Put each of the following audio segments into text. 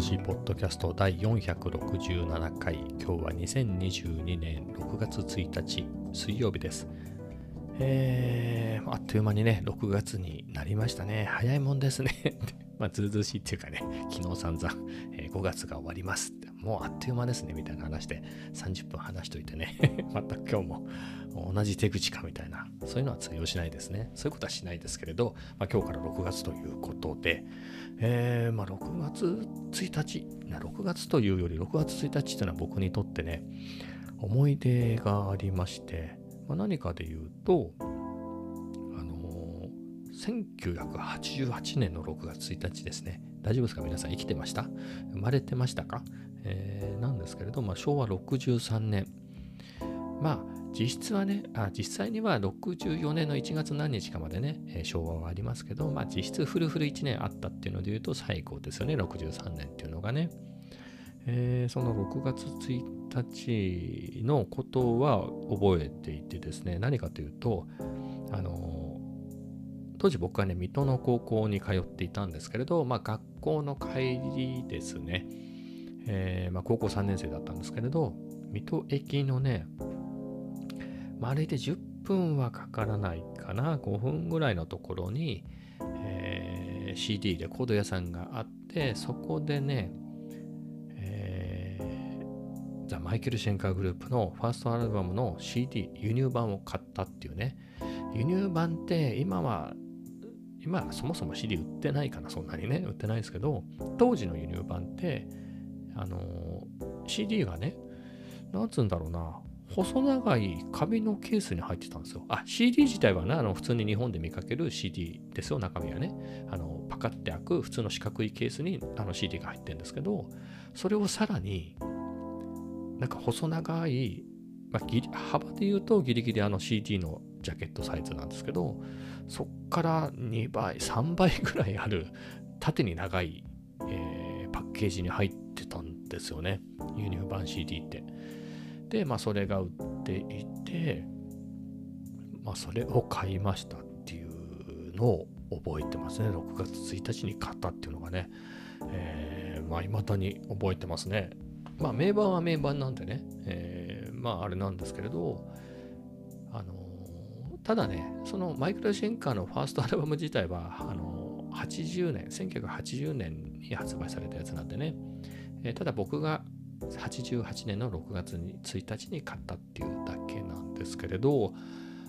筋ポッドキャスト第467回。今日は2022年6月1日水曜日です。えー、あっという間にね6月になりましたね。早いもんですね。まあずうずうしいっていうかね昨日散々、えー、5月が終わりますって。もうあっという間ですねみたいな話で30分話しといてね また今日も同じ手口かみたいなそういうのは通用しないですね。そういうことはしないですけれど、まあ、今日から6月ということで、えー、まあ、6月1日6月というより6月1日というのは僕にとってね思い出がありまして、まあ、何かで言うとあの、1988年の6月1日ですね。大丈夫ですか？皆さん生きてました？生まれてましたか、えー、なんですけれど、まあ、昭和63年。まあ実質はねあ、実際には64年の1月何日かまでね、えー、昭和はありますけど、まあ実質フルフル1年あったっていうので言うと最高ですよね、63年っていうのがね。えー、その6月1日のことは覚えていてですね、何かというと、あの当時僕はね、水戸の高校に通っていたんですけれど、まあ学校の帰りですね、えー、まあ、高校3年生だったんですけれど、水戸駅のね、まあ、歩いて10分はかからないかな、5分ぐらいのところに、えー、CD レコード屋さんがあって、そこでね、えー、ザ・マイケル・シェンカーグループのファーストアルバムの CD 輸入版を買ったっていうね、輸入版って今は今そもそも CD 売ってないかな、そんなにね、売ってないですけど、当時の輸入版って、あの、CD がね、なんつうんだろうな、細長い紙のケースに入ってたんですよ。あ、CD 自体はね、あの普通に日本で見かける CD ですよ、中身はね。あのパカって開く普通の四角いケースにあの CD が入ってるんですけど、それをさらに、なんか細長い、まあ、幅で言うとギリギリあの CD のジャケットサイズなんですけど、そっから2倍、3倍ぐらいある縦に長い、えー、パッケージに入ってたんですよね。輸入版 CD って。で、まあ、それが売っていて、まあ、それを買いましたっていうのを覚えてますね。6月1日に買ったっていうのがね、えー、まあ、未だに覚えてますね。まあ、名盤は名盤なんでね、えー、まあ、あれなんですけれど、あのただね、そのマイクロシェンカーのファーストアルバム自体は、あの80年、1980年に発売されたやつなんでね、えー、ただ僕が88年の6月に1日に買ったっていうだけなんですけれど、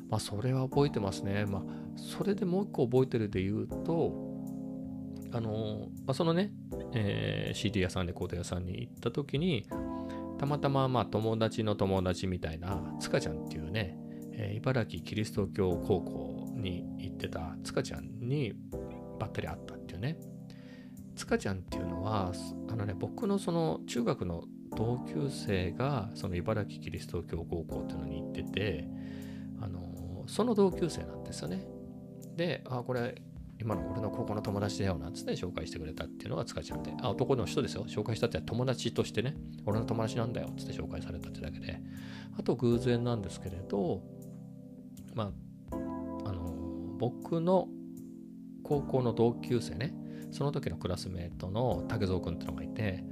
まあ、それは覚えてますね。まあ、それでもう一個覚えてるで言うと、あの、まあ、そのね、えー、CD 屋さん、レコード屋さんに行った時に、たまたままあ友達の友達みたいな、塚ちゃんっていうね、え、茨城キリスト教高校に行ってた塚ちゃんにばったり会ったっていうね。塚ちゃんっていうのは、あのね、僕のその中学の同級生がその茨城キリスト教高校っていうのに行ってて、あのその同級生なんですよね。で、あ、これ今の俺の高校の友達だよなんつって紹介してくれたっていうのが塚ちゃんで、あ、男の人ですよ。紹介したって友達としてね、俺の友達なんだよっつって紹介されたってだけで、あと偶然なんですけれど、まあ、あの、僕の高校の同級生ね、その時のクラスメートの竹蔵君ってのがいて、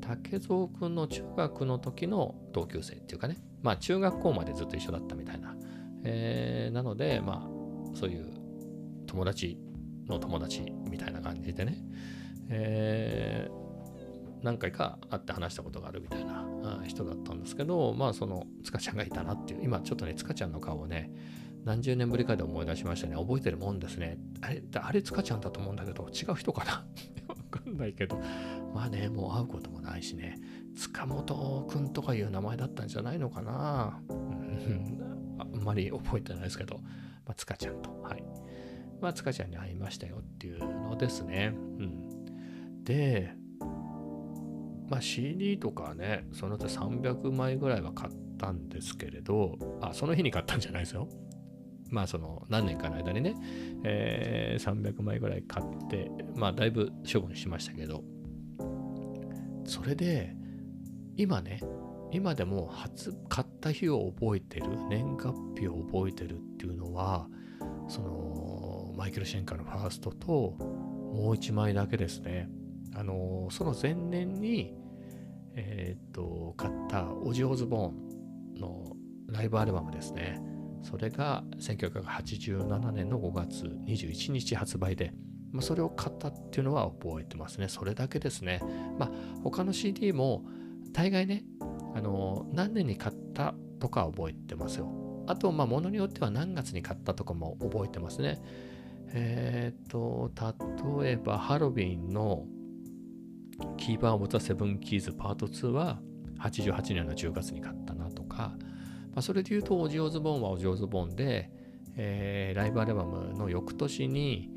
竹蔵くんの中学の時の同級生っていうかね、まあ中学校までずっと一緒だったみたいな。えー、なので、まあそういう友達の友達みたいな感じでね、えー、何回か会って話したことがあるみたいな人だったんですけど、まあその塚ちゃんがいたなっていう、今ちょっとね、塚ちゃんの顔をね、何十年ぶりかで思い出しましたね。覚えてるもんですね。あれ、あれ塚ちゃんだと思うんだけど、違う人かな？わかんないけど、まあね、もう会うこともないしね、塚本くんとかいう名前だったんじゃないのかな？あんまり覚えてないですけど、まあ、塚ちゃんと、はい。まあ、塚ちゃんに会いましたよっていうのですね。うん。で、まあ、CD とかね、その他300枚ぐらいは買ったんですけれど、あ、その日に買ったんじゃないですよ。まあその何年かの間にね、えー、300枚ぐらい買って、まあだいぶ処分しましたけど、それで、今ね、今でも初買った日を覚えてる、年月日を覚えてるっていうのは、そのマイケル・シェンカーのファーストともう一枚だけですね。あのその前年に、えっ、と、買ったオジオズボーンのライブアルバムですね。それが1987年の5月21日発売で、まあ、それを買ったっていうのは覚えてますね。それだけですね。まあ、他の CD も大概ね、あの何年に買ったとか覚えてますよ。あと、まあ、ものによっては何月に買ったとかも覚えてますね。えっ、ー、と、例えば、ハロウィンのキーパー・オブ・ザ・セブン・キーズ・パート2は88年の10月に買ったなとか、まあ、それで言うと、オジオズボーンはオジオズボーンで、えー、ライブアルバムの翌年に、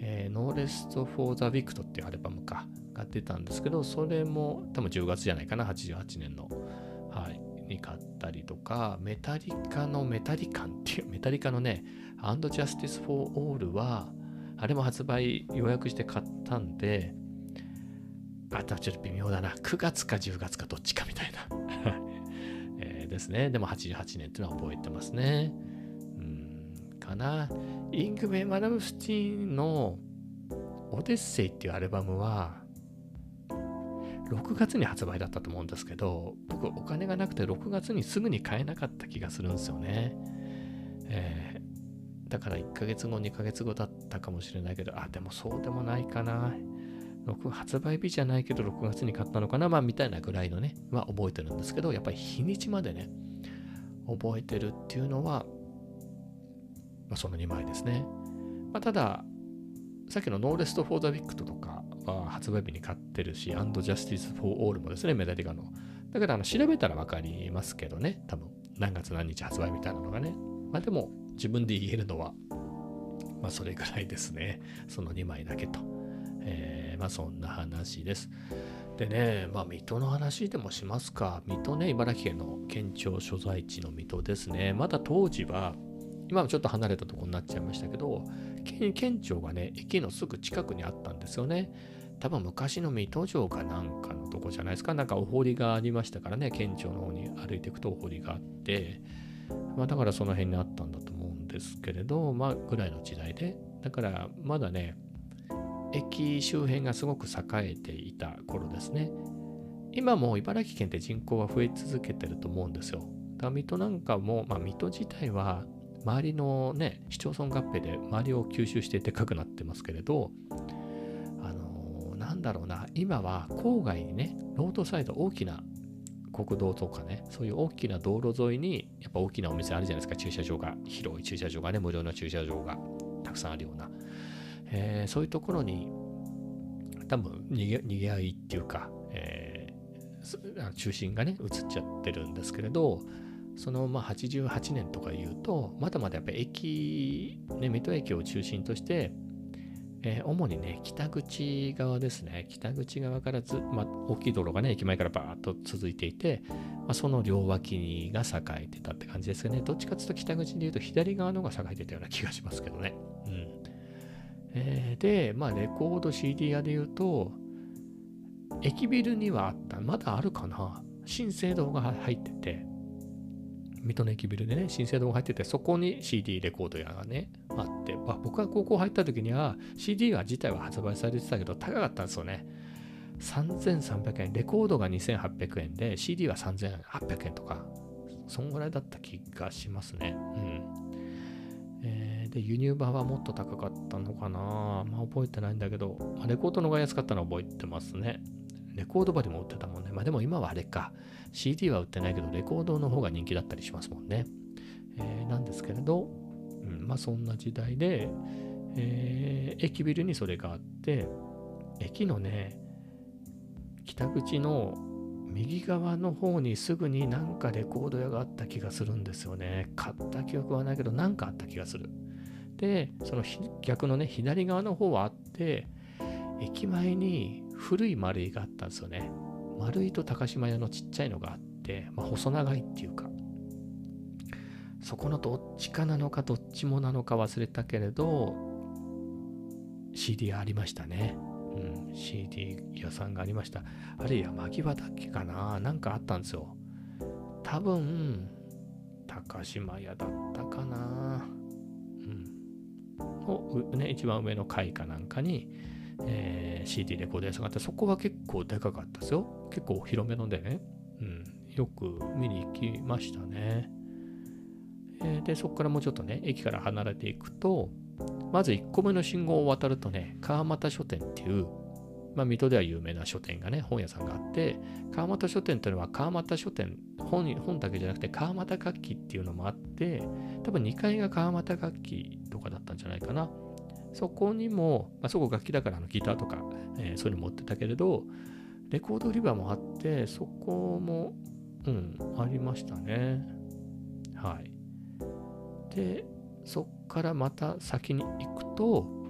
えー、 No Rest for the Wicked っていうアルバムか、が出たんですけど、それも多分10月じゃないかな、88年の。はい。に買ったりとか、メタリカのメタリカンっていう、メタリカのね、 And Justice for All は、あれも発売予約して買ったんで、あとはちょっと微妙だな。9月か10月かどっちかみたいな。ですね。でも88年っていうのは覚えてますね。うん、かな。イングベイ・マダム・スティンのオデッセイっていうアルバムは、6月に発売だったと思うんですけど、僕お金がなくて6月にすぐに買えなかった気がするんですよね。えー、だから1ヶ月後、2ヶ月後だったかもしれないけど、あ、でもそうでもないかな。6発売日じゃないけど6月に買ったのかな？まあみたいなぐらいのね、は覚えてるんですけど、やっぱり日にちまでね、覚えてるっていうのは、まあ、その2枚ですね。まあ、ただ、さっきの No Rest for the Wicked とかは発売日に買ってるし、 And Justice for All もですね、メタリカの。だからあの調べたらわかりますけどね、多分何月何日発売みたいなのがね。まあでも自分で言えるのは、まあそれぐらいですね。その2枚だけと。えー、まあそんな話です。でね、まあ水戸の話でもしますか。水戸ね、茨城県の県庁所在地の水戸ですね。まだ当時は、今はちょっと離れたとこになっちゃいましたけど、県庁がね、駅のすぐ近くにあったんですよね。多分昔の水戸城かなんかのとこじゃないですか。なんかお堀がありましたからね、県庁の方に歩いていくとお堀があって、まあだからその辺にあったんだと思うんですけれど、まあぐらいの時代で。だからまだね、駅周辺がすごく栄えていた頃ですね。今も茨城県って人口は増え続けてると思うんですよ。だ水戸なんかも、まあ水戸自体は周りのね、市町村合併で周りを吸収してでかくなってますけれど、あのー、なんだろうな、今は郊外にね、ロードサイド大きな国道とかね、そういう大きな道路沿いに、やっぱ大きなお店あるじゃないですか、駐車場が、広い駐車場がね、無料の駐車場がたくさんあるような。えー、そういうところに、多分逃げ、逃げ合いっていうか、えー、中心がね、移っちゃってるんですけれど、そのまあ88年とか言うと、まだまだやっぱ駅、ね、水戸駅を中心として、えー、主にね、北口側ですね。北口側からず、まあ、大きい道路がね、駅前からバーッと続いていて、まあ、その両脇が栄えてたって感じですよね。どっちかというと北口で言うと左側の方が栄えてたような気がしますけどね。えー、で、まあ、レコード CD 屋で言うと、駅ビルにはあった、まだあるかな。新生堂が入ってて、水戸の駅ビルでね、新生堂が入ってて、そこに CD レコード屋がね、あって、まあ、僕が高校入った時には CD は自体は発売されてたけど高かったんですよね。3300円、レコードが2800円で CD は3800円とか、そんぐらいだった気がしますね。うん。で、輸入版はもっと高かったのかなまあ覚えてないんだけど、まあ、レコードの方が安かったのは覚えてますね。レコード場でも売ってたもんね。まあでも今はあれか。CD は売ってないけど、レコードの方が人気だったりしますもんね。えー、なんですけれど、うん、まあそんな時代で、えー、駅ビルにそれがあって、駅のね、北口の右側の方にすぐになんかレコード屋があった気がするんですよね。買った記憶はないけど、なんかあった気がする。で、その逆のね、左側の方はあって、駅前に古い丸いがあったんですよね。丸いと高島屋のちっちゃいのがあって、まあ、細長いっていうか、そこのどっちかなのかどっちもなのか忘れたけれど、CD ありましたね。うん、CD 屋さんがありました。あれ山際だっけかな？なんかあったんですよ。多分、高島屋だったかな。の、ね、一番上の階かなんかにえー、CD レコード屋さんがあって、そこは結構でかかったですよ。結構広めのでね。うん。よく見に行きましたね。えー、で、そこからもうちょっとね、駅から離れていくと、まず1個目の信号を渡るとね、川俣書店っていう、まあ、水戸では有名な書店がね、本屋さんがあって、川俣書店というのは川俣書店本、本だけじゃなくて川俣楽器っていうのもあって、多分2階が川俣楽器とかだったんじゃないかな。そこにも、まあ、そこ楽器だからあのギターとか、えー、そういうの持ってたけれど、レコード売り場もあって、そこも、うん、ありましたね。はい。で、そっからまた先に行くと、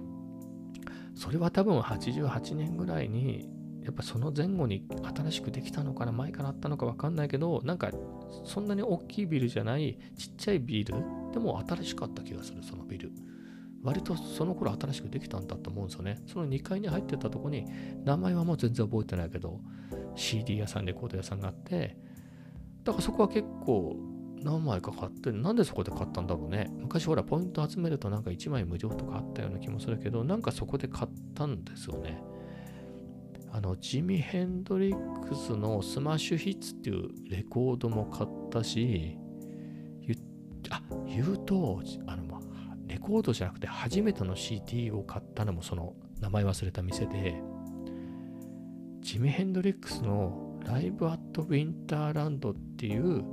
それは多分88年ぐらいに、やっぱその前後に新しくできたのかな、前からあったのか分かんないけど、なんかそんなに大きいビルじゃない、ちっちゃいビル、でも新しかった気がする、そのビル。割とその頃新しくできたんだと思うんですよね。その2階に入ってたとこに、名前はもう全然覚えてないけど、CD 屋さん、レコード屋さんがあって、だからそこは結構何枚か買って、なんでそこで買ったんだろうね。昔ほら、ポイント集めるとなんか1枚無料とかあったような気もするけど、なんかそこで買ったんですよね。あの、ジミ・ヘンドリックスの Smash Hits っていうレコードも買ったし、あ、言うと、あの、レコードじゃなくて初めての CD を買ったのもその名前忘れた店で、ジミ・ヘンドリックスの Live at Winterland っていう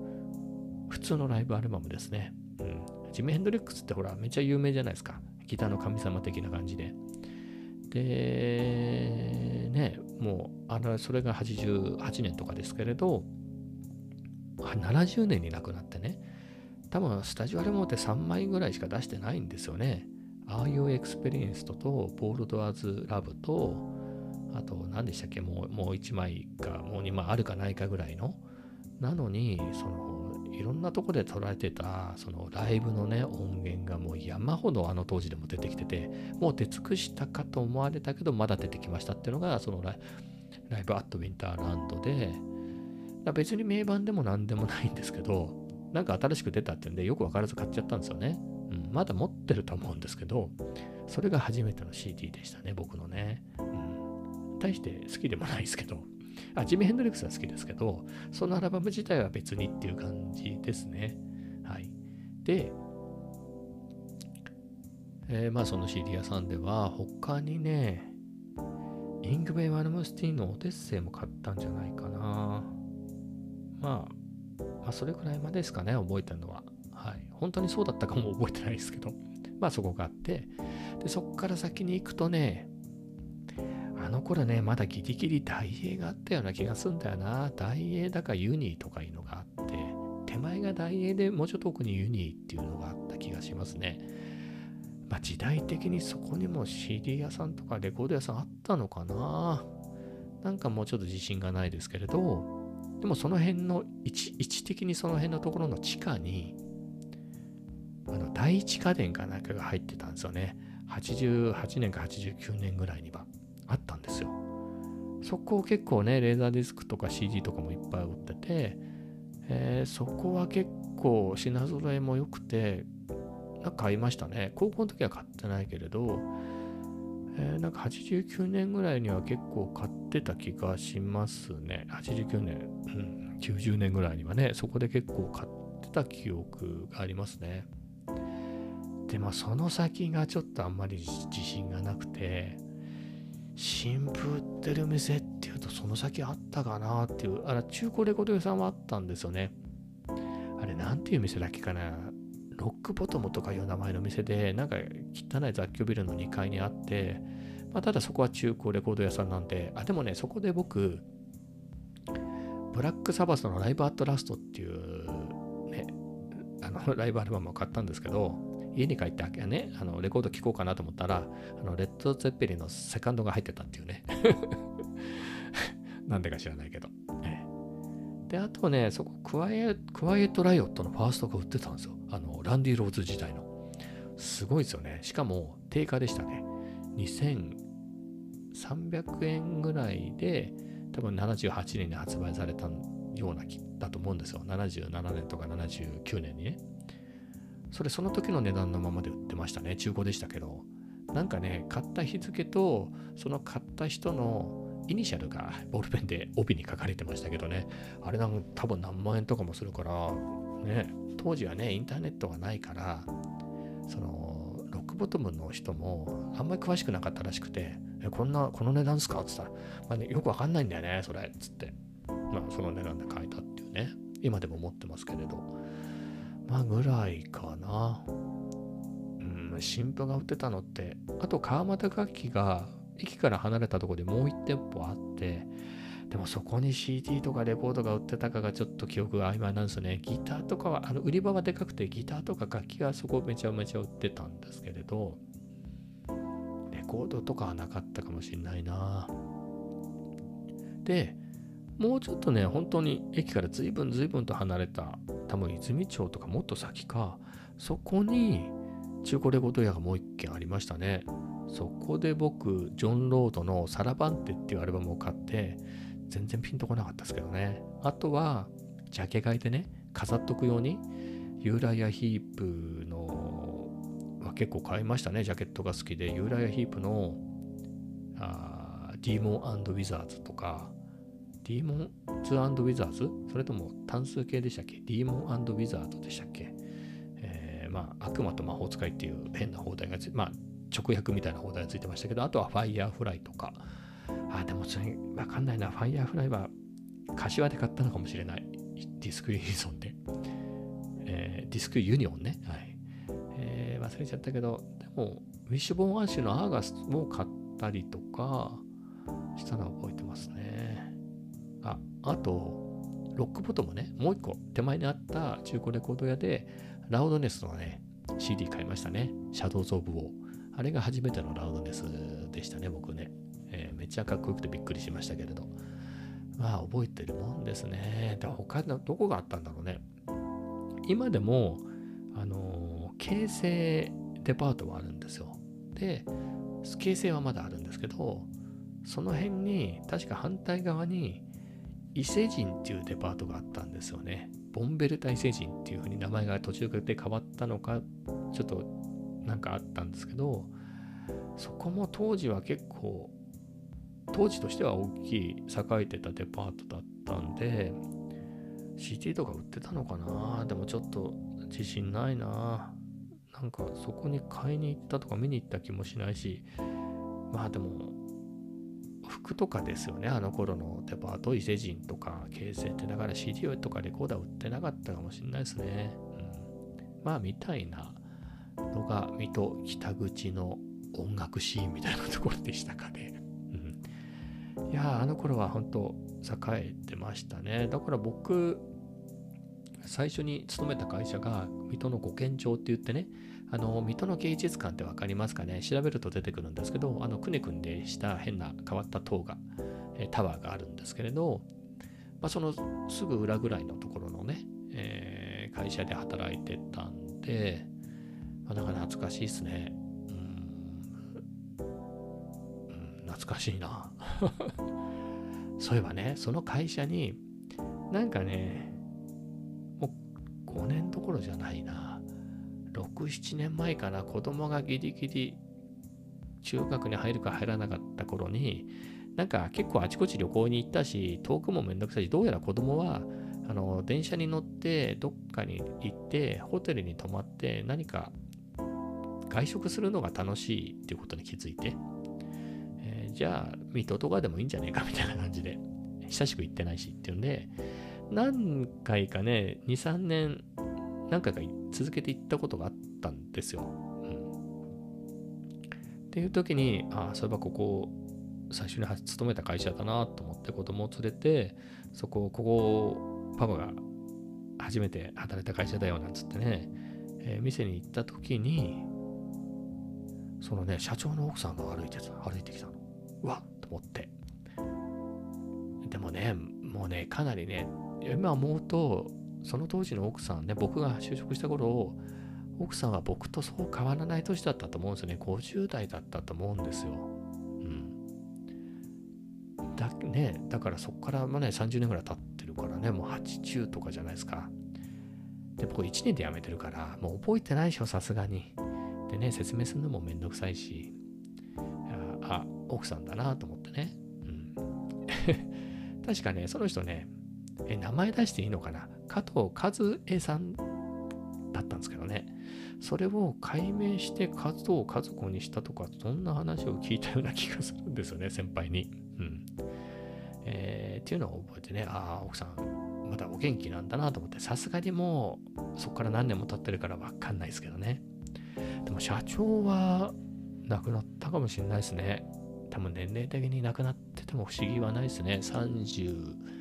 普通のライブアルバムですね。うん。ジミ・ヘンドリックスってほら、めっちゃ有名じゃないですか。ギターの神様的な感じで。で、ね、もう、あの、それが88年とかですけれど、70年に亡くなってね、多分スタジオアルバムって3枚ぐらいしか出してないんですよね。 Are You Experienced と、 Bold as Love と、あと何でしたっけもう、もう1枚か、もう2枚あるかないかぐらいの。なのに、その、いろんなとこで捉えてたそのライブのね音源がもう山ほどあの当時でも出てきててもう出尽くしたかと思われたけどまだ出てきましたっていうのがそのライブアットウィンターランドで別に名盤でも何でもないんですけどなんか新しく出たっていうんでよくわからず買っちゃったんですよね、うん、まだ持ってると思うんですけどそれが初めての CD でしたね僕のね、うん、大して好きでもないですけど。あ、ジミ・ヘンドリックスは好きですけど、そのアルバム自体は別にっていう感じですね。はい。で、えー、まあその CD 屋さんでは他にね、イングベイ・マルムスティンのオデッセイも買ったんじゃないかな。まあ、まあそれくらいまでですかね、覚えてるのは。はい。本当にそうだったかも覚えてないですけど、まあそこがあって、で、そこから先に行くとね、あの頃ね、まだギリギリ大英があったような気がすんだよな。大英だかユニーとかいうのがあって、手前が大英でもうちょっと奥にユニーっていうのがあった気がしますね。まあ、時代的にそこにも CD 屋さんとかレコード屋さんあったのかな。なんかもうちょっと自信がないですけれど、でもその辺の位置位置的にその辺のところの地下に、あの第一家電かなんかが入ってたんですよね。88年か89年ぐらいには。あったんですよ。そこを結構ね、レーザーディスクとか CD とかもいっぱい売ってて、えー、そこは結構品揃えも良くて、なんか買いましたね。高校の時は買ってないけれど、えー、なんか89年ぐらいには結構買ってた気がしますね。89年、うん、90年ぐらいにはね、そこで結構買ってた記憶がありますね。で、まあその先がちょっとあんまり自信がなくて、新風売ってる店っていうとその先あったかなっていう、あら、中古レコード屋さんはあったんですよね。あれ、なんていう店だっけかな。ロックボトムとかいう名前の店で、なんか汚い雑居ビルの2階にあって、まあ、ただそこは中古レコード屋さんなんで、あ、でもね、そこで僕、ブラックサバスのライブアットラストっていうね、あのライブアルバムを買ったんですけど、家に帰ってね、あのレコード聴こうかなと思ったら、あのレッド・ゼッペリンのセカンドが入ってたっていうね。なんでか知らないけど。で、あとね、そこクワイエ、クワイエット・ライオットのファーストが売ってたんですよ。あの、ランディ・ローズ時代の。すごいですよね。しかも、定価でしたね。2300円ぐらいで、多分78年に発売されたようなだと思うんですよ。77年とか79年にね。それその時の値段のままで売ってましたね。中古でしたけど。なんかね、買った日付と、その買った人のイニシャルがボールペンで帯に書かれてましたけどね、あれなん多分何万円とかもするから、ね、当時はね、インターネットがないから、その、ロックボトムの人もあんまり詳しくなかったらしくて、え、こんな、この値段っすか？って言ったら、まあね、よくわかんないんだよね、それ、つって。まあ、その値段で買えたっていうね、今でも思ってますけれど、まあ、ぐらいかな。うん新譜が売ってたのって、あと川俣楽器が駅から離れたとこでもう1店舗あって、でもそこに CD とかレコードが売ってたかがちょっと記憶が曖昧なんですね。ギターとかは、あの売り場はでかくてギターとか楽器がそこめちゃめちゃ売ってたんですけれど、レコードとかはなかったかもしんないな。で、もうちょっとね、本当に駅から随分随分と離れた、多分泉町とかもっと先か、そこに中古レコード屋がもう一軒ありましたね。そこで僕、ジョン・ロードのサラバンテっていうアルバムを買って、全然ピンとこなかったですけどね。あとは、ジャケ買いでね、飾っとくように、ユーライア・ヒープの、まあ、結構買いましたね、ジャケットが好きで、ユーライア・ヒープのあ Demon Wizards とか、 Demons Wizards？それとも単数形でしたっけ？ Demon Wizards でしたっけ？えーまあ、悪魔と魔法使いっていう変な邦題がつまあ、直訳みたいな邦題がついてましたけど、あとはファイヤーフライとか、あ、でもそれわかんないな。ファイヤーフライは柏で買ったのかもしれない。ディスクユニソンで。えー、ディスクユニオンね。はい。えー、忘れちゃったけど、でも、ウィッシュボーンアッシュのアーガスを買ったりとかしたのは覚えてますね。あ、と、ロックボトムね、もう一個手前にあった中古レコード屋で、ラウドネスのね、CD 買いましたね。シャドウズ・オブ・ウォー。あれが初めてのラウドネスでしたね、僕ね。えー、めっちゃかっこよくてびっくりしましたけれど。まあ、覚えてるもんですね。で、他のどこがあったんだろうね。今でも、あのー、京成デパートはあるんですよ。で、京成はまだあるんですけど、その辺に、確か反対側に、伊勢神っていうデパートがあったんですよね。ボンベル大聖人っていう風に名前が途中で変わったのか、ちょっとなんかあったんですけど、そこも当時は結構、当時としては大きい栄えてたデパートだったんで、CD とか売ってたのかな？でもちょっと自信ないななんかそこに買いに行ったとか見に行った気もしないし、まあでも服とかですよね、あの頃のデパート、伊勢神とか、京成ってだから CD とかレコーダー売ってなかったかもしれないですね。うん、まあ、みたいなのが、水戸北口の音楽シーンみたいなところでしたかね。うん、いやあの頃は本当栄えてましたね。だから僕、最初に勤めた会社が水戸の五軒町って言ってね、あの、水戸の芸術館ってわかりますかね？調べると出てくるんですけど、あの、くねくんでした変な変わった塔が、えタワーがあるんですけれど、まあ、そのすぐ裏ぐらいのところのね、えー、会社で働いてたんで、まあ、だか懐かしいですね。うん、うん、懐かしいな。そういえばね、その会社に、なんかね、もう5年どころじゃないな。6、7年前かな、子供がギリギリ中学に入るか入らなかった頃に、なんか結構あちこち旅行に行ったし、遠くもめんどくさいし、どうやら子供は、あの、電車に乗ってどっかに行って、ホテルに泊まって何か外食するのが楽しいっていうことに気づいて、えー、じゃあ、水戸とかでもいいんじゃねえかみたいな感じで、久しく行ってないしっていうんで、何回かね、2、3年何回か行って続けていったことがあったんですよ。うん、っていう時に、ああ、そういえばここ、最初に勤めた会社だなと思って子供を連れて、そこ、ここ、パパが初めて働いた会社だよなんつってね、えー、店に行った時に、そのね、社長の奥さんが歩いて、歩いてきたの。うわっと思って。でもね、もうね、かなりね、今思うと、その当時の奥さんね、僕が就職した頃、奥さんは僕とそう変わらない年だったと思うんですよね。50代だったと思うんですよ。うん。だね、だからそこからまあね、30年ぐらい経ってるからね、もう80とかじゃないですか。で、僕1年で辞めてるから、もう覚えてないでしょ、さすがに。でね、説明するのもめんどくさいし。あ、奥さんだなと思ってね。うん、確かね、その人ね、え、名前出していいのかな？加藤和恵さんだったんですけどね。それを解明して加藤和子にしたとか、そんな話を聞いたような気がするんですよね、先輩に。うん。えー、っていうのを覚えてね、ああ、奥さん、まだお元気なんだなと思って、さすがにもう、そこから何年も経ってるからわかんないですけどね。でも社長は亡くなったかもしれないですね。多分年齢的に亡くなってても不思議はないですね。30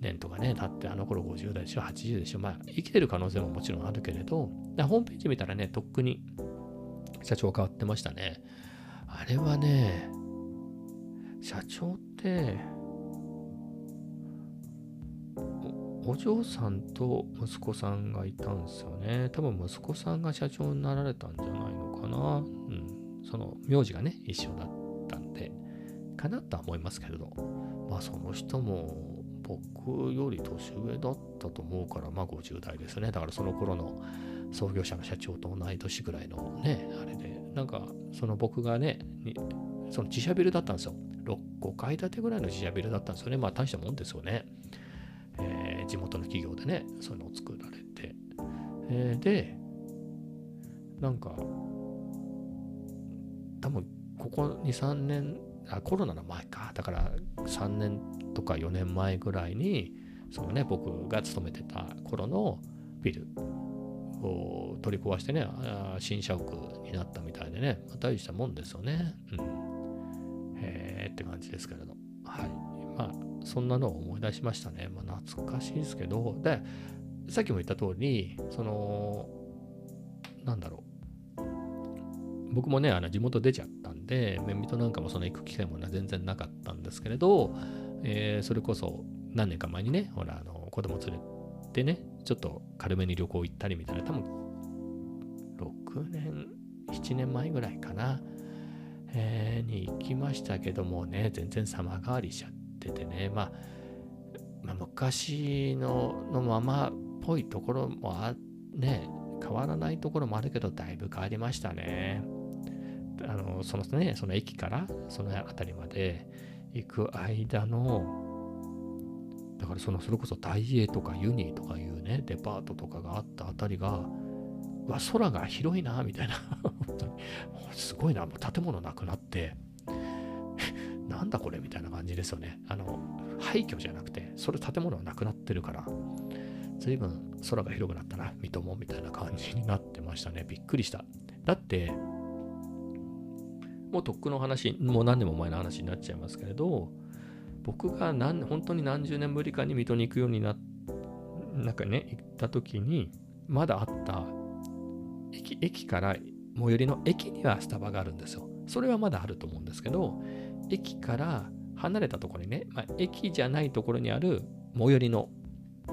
年とかね、経ってあの頃50代でしょ、80でしょ。まあ、生きてる可能性ももちろんあるけれど、ホームページ見たらね、とっくに社長変わってましたね。あれはね、社長って、お嬢さんと息子さんがいたんですよね。多分息子さんが社長になられたんじゃないのかな。うん。その名字がね、一緒だったんで、かなとは思いますけれど。まあその人も僕より年上だったと思うから、まあ50代ですね。だからその頃の創業者の社長と同い年ぐらいのね、あれで、なんかその僕がね、その自社ビルだったんですよ。6、5階建てぐらいの自社ビルだったんですよね。まあ大したもんですよね。えー、地元の企業でね、そういうのを作られて。えー、で、なんか、多分ここ2、3年、あ、コロナの前か。だから3年とか4年前ぐらいに、そのね、僕が勤めてた頃のビルを取り壊してね、新社屋になったみたいでね、ま、大したもんですよね。うん。へえって感じですけれど。はい。まあ、そんなのを思い出しましたね。まあ、懐かしいですけど、で、さっきも言った通り、その、なんだろう。僕もね、あの地元出ちゃったんで、メンミトなんかもその行く機会も全然なかったんですけれど、えー、それこそ何年か前にね、ほら、あの子供連れてね、ちょっと軽めに旅行行ったりみたいな、多分6年、7年前ぐらいかな、えー、に行きましたけどもね、全然様変わりしちゃって、ててね、まあ、まあ、昔ののままっぽいところもあね、変わらないところもあるけど、だいぶ変わりましたね。あの、そのね、その駅からその辺りまで行く間の、だからその、それこそ大英とかユニとかいうね、デパートとかがあった辺りが、わ、空が広いな、みたいな本当に。すごいな、もう建物なくなって、なんだこれみたいな感じですよね。あの、廃墟じゃなくて、それ建物はなくなってるから、随分空が広くなったな、水戸もみたいな感じになってましたね。びっくりした。だって、もうとっくの話、もう何年も前の話になっちゃいますけれど、僕が何本当に何十年ぶりかに水戸に行くようにななんかね、行った時に、まだあった駅駅から最寄りの駅にはスタバがあるんですよ。それはまだあると思うんですけど、駅から離れたところにね、まあ、駅じゃないところにある最寄りの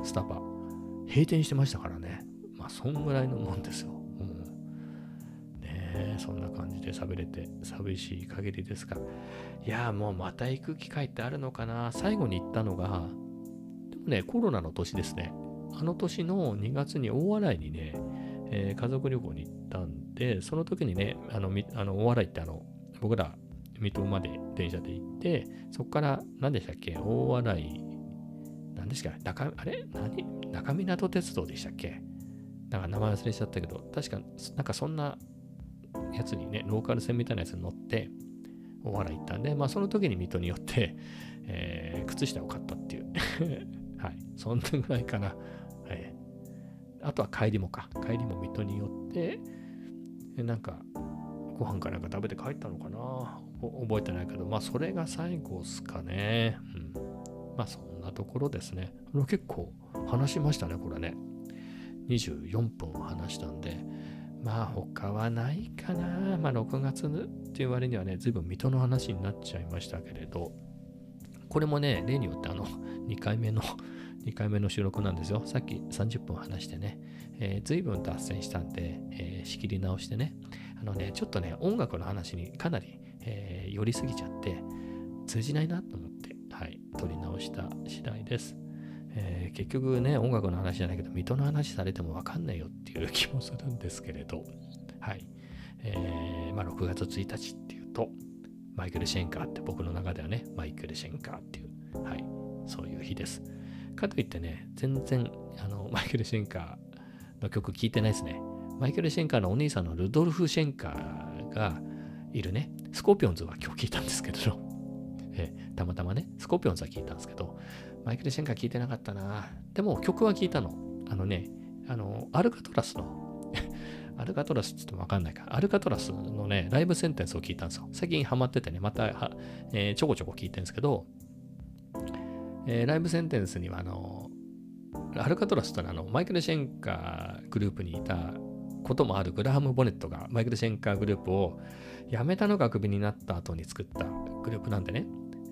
スタバ、閉店してましたからね。まあ、そんぐらいのもんですよ。そんな感じで喋れて寂しい限りですが。いや、もうまた行く機会ってあるのかな。最後に行ったのが、でもね、コロナの年ですね。あの年の2月に大洗にね、えー、家族旅行に行ったんで、その時にね、あの、あの大洗ってあの、僕ら水戸まで電車で行って、そこから何でしたっけ？大洗、何ですか中、あれ？何？中港鉄道でしたっけ？なんか名前忘れちゃったけど、確か、なんかそんなやつにね、ローカル線みたいなやつに乗って、大洗行ったんで、まあその時に水戸によって、えー、靴下を買ったっていう はい。そんなぐらいかな。はい。あとは帰りもか。帰りも水戸によって、なんか、ご飯かなんか食べて帰ったのかな覚えてないけど、まあそれが最後っすかね。うん。まあそんなところですね。結構話しましたね、これね。24分話したんで、まあ他はないかな。まあ6月っていう割にはね、随分水戸の話になっちゃいましたけれど、これもね、例によってあの 2回目の 2回目の収録なんですよ。さっき30分話してね、えー、随分脱線したんで、えー、仕切り直してね、あのね、ちょっとね、音楽の話にかなり、えー、寄りすぎちゃって、通じないなと思って、はい、撮り直した次第です。えー、結局ね、音楽の話じゃないけど、水戸の話されてもわかんないよっていう気もするんですけれど、はい。えー、まあ、6月1日っていうと、マイケル・シェンカーって僕の中ではね、マイケル・シェンカーっていう、はい、そういう日です。かといってね、全然、あの、マイケル・シェンカーの曲聴いてないですね。マイケル・シェンカーのお兄さんのルドルフ・シェンカーがいるね、スコーピオンズは今日聞いたんですけど、えたまたまね、スコーピオンズは聞いたんですけど、マイケル・シェンカー聞いてなかったな。でも曲は聞いたの。あのね、あの、アルカトラスの アルカトラスって言ってもわかんないか。アルカトラスのね、 Live Sentence を聞いたんですよ。最近ハマっててね、または、えー、ちょこちょこ聞いてるんですけど、えー、 Live Sentence にはあの、アルカトラスというのはあのマイケル・シェンカーグループにいたこともあるグラハム・ボネットがマイケル・シェンカーグループを辞めたのがクビになった後に作ったグループなんでね、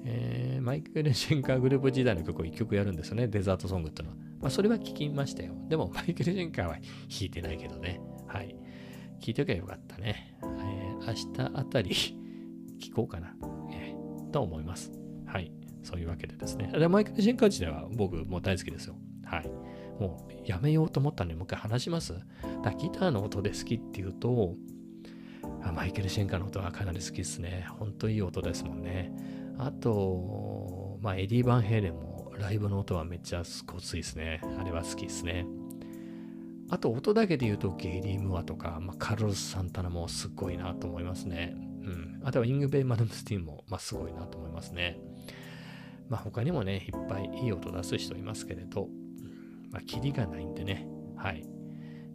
えー、マイケル・シェンカーグループ時代の曲を1曲やるんですよね、デザートソングっていうのは。まあ、それは聞きましたよ。でも、マイケル・シェンカーは弾いてないけどね。はい。聞いておけばよかったね。えー、明日あたり聞こうかな、えー、と思います。はい。そういうわけでですね。でマイケル・シェンカー自体は僕も大好きですよ。はい。もうやめようと思ったので、もう一回話します。だギターの音で好きっていうと、あマイケル・シェンカーの音はかなり好きですね。ほんといい音ですもんね。あと、まあ、エディ・バンヘイレンもライブの音はめっちゃごついですね。あれは好きですね。あと、音だけで言うと、ゲイリー・ムアとか、まあ、カルロス・サンタナもすっごいなと思いますね。うん。あとは、イングベイ・マルムスティンも、まあ、すごいなと思いますね。まあ、他にもね、いっぱいいい音出す人いますけれど、まあ、キリがないんでね、はい。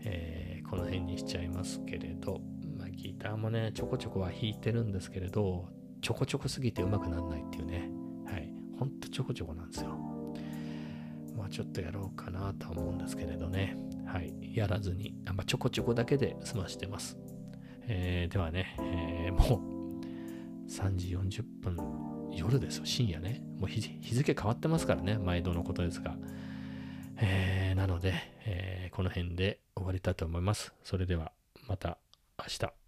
えー、この辺にしちゃいますけれど、まあ、ギターもね、ちょこちょこは弾いてるんですけれど、ちょこちょこすぎて上手くならないっていうね。はい。ほんとちょこちょこなんですよ。まあちょっとやろうかなとは思うんですけれどね。はい。やらずに、あまあ、ちょこちょこだけで済ましてます。えー、ではね、えー、もう3時40分、夜ですよ、深夜ね。もう日付変わってますからね、毎度のことですが。えー、なので、えー、この辺で終わりたいと思います。それではまた明日。